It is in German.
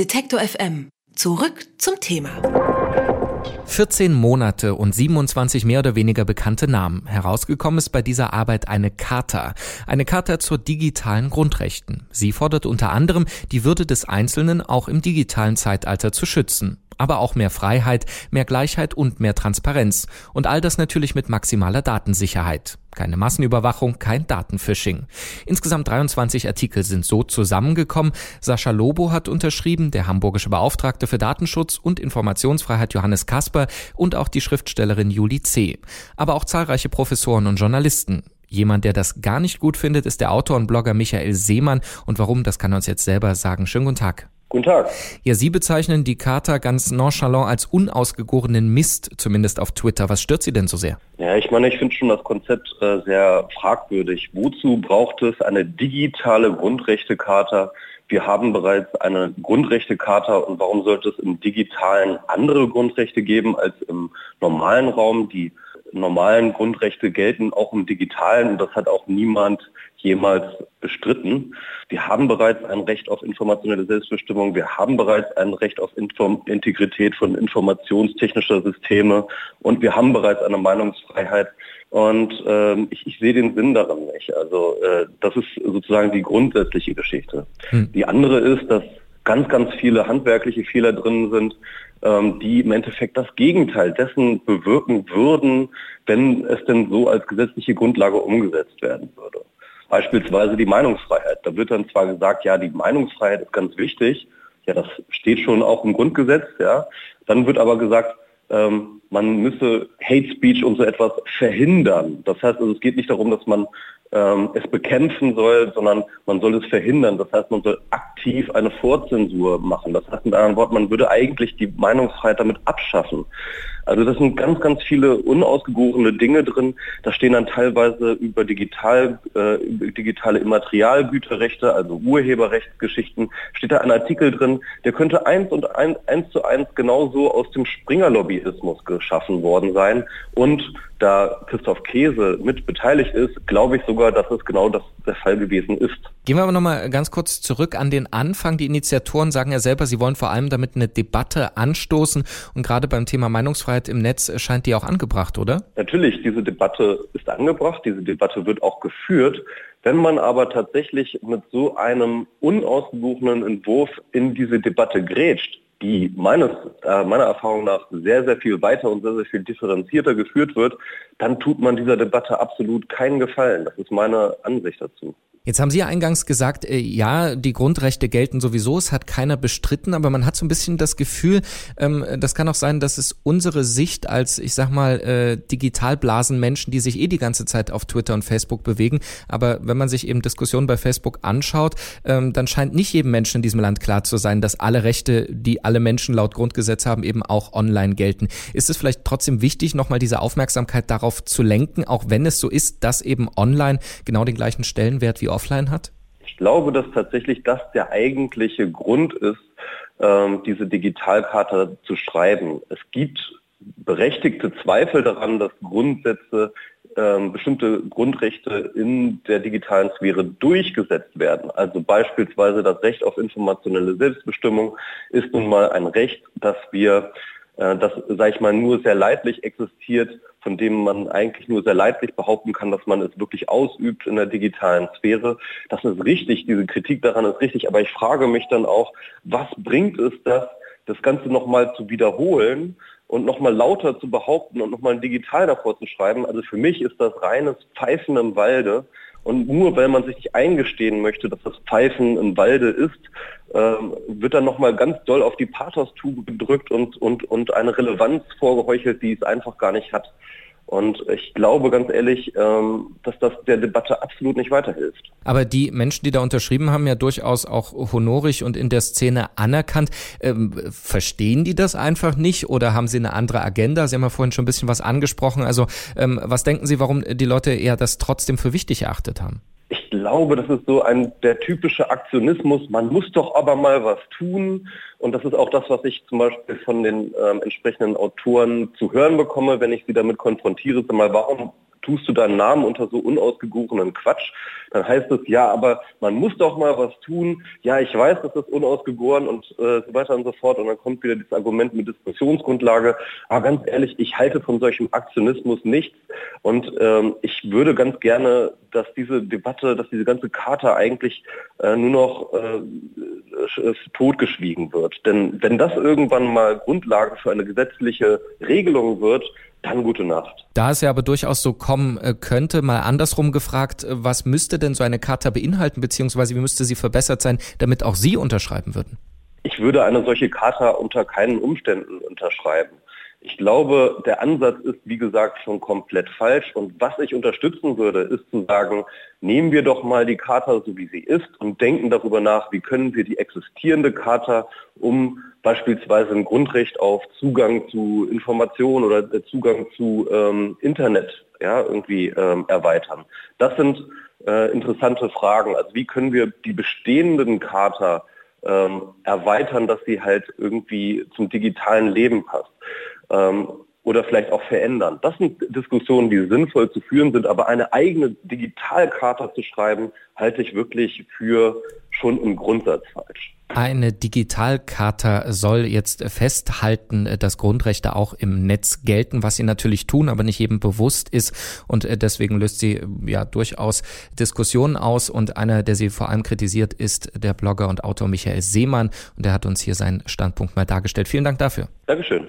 Detektor FM. Zurück zum Thema. 14 Monate und 27 mehr oder weniger bekannte Namen. Herausgekommen ist bei dieser Arbeit eine Charta. Eine Charta zur digitalen Grundrechten. Sie fordert unter anderem, die Würde des Einzelnen auch im digitalen Zeitalter zu schützen aber auch mehr Freiheit, mehr Gleichheit und mehr Transparenz. Und all das natürlich mit maximaler Datensicherheit. Keine Massenüberwachung, kein Datenphishing. Insgesamt 23 Artikel sind so zusammengekommen. Sascha Lobo hat unterschrieben, der hamburgische Beauftragte für Datenschutz und Informationsfreiheit Johannes Kasper und auch die Schriftstellerin Julie C. Aber auch zahlreiche Professoren und Journalisten. Jemand, der das gar nicht gut findet, ist der Autor und Blogger Michael Seemann. Und warum, das kann er uns jetzt selber sagen. Schönen guten Tag. Guten Tag. Ja, Sie bezeichnen die Charta ganz nonchalant als unausgegorenen Mist, zumindest auf Twitter. Was stört Sie denn so sehr? Ja, ich meine, ich finde schon das Konzept äh, sehr fragwürdig. Wozu braucht es eine digitale Grundrechtecharta? Wir haben bereits eine Grundrechtecharta und warum sollte es im digitalen andere Grundrechte geben als im normalen Raum? Die normalen Grundrechte gelten auch im digitalen und das hat auch niemand jemals bestritten. Wir haben bereits ein Recht auf informationelle Selbstbestimmung. Wir haben bereits ein Recht auf Inform Integrität von informationstechnischer Systeme und wir haben bereits eine Meinungsfreiheit. Und ähm, ich, ich sehe den Sinn daran nicht. Also äh, das ist sozusagen die grundsätzliche Geschichte. Hm. Die andere ist, dass ganz, ganz viele handwerkliche Fehler drin sind, ähm, die im Endeffekt das Gegenteil dessen bewirken würden, wenn es denn so als gesetzliche Grundlage umgesetzt werden würde. Beispielsweise die Meinungsfreiheit. Da wird dann zwar gesagt, ja, die Meinungsfreiheit ist ganz wichtig, ja, das steht schon auch im Grundgesetz, ja. Dann wird aber gesagt, ähm, man müsse Hate Speech und so etwas verhindern. Das heißt, also, es geht nicht darum, dass man ähm, es bekämpfen soll, sondern man soll es verhindern. Das heißt, man soll aktiv eine Vorzensur machen. Das heißt mit anderen Worten, man würde eigentlich die Meinungsfreiheit damit abschaffen. Also das sind ganz, ganz viele unausgegorene Dinge drin. Da stehen dann teilweise über digital, äh, digitale Immaterialgüterrechte, also Urheberrechtsgeschichten, steht da ein Artikel drin, der könnte eins und ein, eins zu eins genauso aus dem Springer-Lobbyismus geschaffen worden sein. Und da Christoph Käse mit beteiligt ist, glaube ich sogar, dass es genau das der Fall gewesen ist. Gehen wir aber nochmal ganz kurz zurück an den Anfang. Die Initiatoren sagen ja selber, sie wollen vor allem damit eine Debatte anstoßen. Und gerade beim Thema Meinungsfreiheit im Netz scheint die auch angebracht, oder? Natürlich, diese Debatte ist angebracht. Diese Debatte wird auch geführt. Wenn man aber tatsächlich mit so einem unausgewogenen Entwurf in diese Debatte grätscht, die meines, äh, meiner Erfahrung nach sehr, sehr viel weiter und sehr, sehr viel differenzierter geführt wird, dann tut man dieser Debatte absolut keinen Gefallen. Das ist meine Ansicht dazu. Jetzt haben Sie ja eingangs gesagt, äh, ja, die Grundrechte gelten sowieso, es hat keiner bestritten, aber man hat so ein bisschen das Gefühl, ähm, das kann auch sein, dass es unsere Sicht als, ich sag mal, äh, Digitalblasenmenschen, die sich eh die ganze Zeit auf Twitter und Facebook bewegen, aber wenn man sich eben Diskussionen bei Facebook anschaut, ähm, dann scheint nicht jedem Menschen in diesem Land klar zu sein, dass alle Rechte, die alle Menschen laut Grundgesetz haben, eben auch online gelten. Ist es vielleicht trotzdem wichtig, nochmal diese Aufmerksamkeit darauf zu lenken, auch wenn es so ist, dass eben online genau den gleichen Stellenwert wie offline hat? Ich glaube, dass tatsächlich das der eigentliche Grund ist, ähm, diese Digitalkarte zu schreiben. Es gibt berechtigte Zweifel daran, dass Grundsätze, ähm, bestimmte Grundrechte in der digitalen Sphäre durchgesetzt werden. Also beispielsweise das Recht auf informationelle Selbstbestimmung ist nun mal ein Recht, das wir äh, das, sage ich mal, nur sehr leidlich existiert, von dem man eigentlich nur sehr leidlich behaupten kann, dass man es wirklich ausübt in der digitalen Sphäre. Das ist richtig, diese Kritik daran ist richtig, aber ich frage mich dann auch, was bringt es das, das Ganze nochmal zu wiederholen und nochmal lauter zu behaupten und nochmal digital davor zu schreiben. Also für mich ist das reines Pfeifen im Walde. Und nur weil man sich nicht eingestehen möchte, dass das Pfeifen im Walde ist, ähm, wird dann nochmal ganz doll auf die Pathos-Tube gedrückt und, und, und eine Relevanz vorgeheuchelt, die es einfach gar nicht hat. Und ich glaube ganz ehrlich, ähm, dass das der Debatte absolut nicht weiterhilft. Aber die Menschen, die da unterschrieben haben, ja durchaus auch honorig und in der Szene anerkannt. Ähm, verstehen die das einfach nicht oder haben sie eine andere Agenda? Sie haben ja vorhin schon ein bisschen was angesprochen. Also ähm, was denken Sie, warum die Leute eher das trotzdem für wichtig erachtet haben? Ich glaube, das ist so ein der typische Aktionismus. Man muss doch aber mal was tun. Und das ist auch das, was ich zum Beispiel von den ähm, entsprechenden Autoren zu hören bekomme, wenn ich sie damit konfrontiere. Sag mal, warum tust du deinen Namen unter so unausgegorenen Quatsch? dann heißt es, ja, aber man muss doch mal was tun. Ja, ich weiß, das ist unausgegoren und äh, so weiter und so fort. Und dann kommt wieder das Argument mit Diskussionsgrundlage. Aber ganz ehrlich, ich halte von solchem Aktionismus nichts. Und ähm, ich würde ganz gerne, dass diese Debatte, dass diese ganze Charta eigentlich äh, nur noch äh, totgeschwiegen wird. Denn wenn das irgendwann mal Grundlage für eine gesetzliche Regelung wird, dann gute Nacht. Da es ja aber durchaus so kommen äh, könnte, mal andersrum gefragt, äh, was müsste denn so eine Charta beinhalten, beziehungsweise wie müsste sie verbessert sein, damit auch Sie unterschreiben würden? Ich würde eine solche Charta unter keinen Umständen unterschreiben. Ich glaube, der Ansatz ist, wie gesagt, schon komplett falsch. Und was ich unterstützen würde, ist zu sagen, nehmen wir doch mal die Charta so, wie sie ist und denken darüber nach, wie können wir die existierende Charta um beispielsweise ein Grundrecht auf Zugang zu Informationen oder Zugang zu ähm, Internet ja, irgendwie ähm, erweitern. Das sind äh, interessante Fragen. Also wie können wir die bestehenden Charta ähm, erweitern, dass sie halt irgendwie zum digitalen Leben passt ähm, oder vielleicht auch verändern. Das sind Diskussionen, die sinnvoll zu führen sind, aber eine eigene Digitalkarte zu schreiben, halte ich wirklich für schon im Grundsatz falsch. Eine Digitalkarte soll jetzt festhalten, dass Grundrechte auch im Netz gelten, was sie natürlich tun, aber nicht jedem bewusst ist. Und deswegen löst sie ja durchaus Diskussionen aus. Und einer, der sie vor allem kritisiert, ist der Blogger und Autor Michael Seemann. Und der hat uns hier seinen Standpunkt mal dargestellt. Vielen Dank dafür. Dankeschön.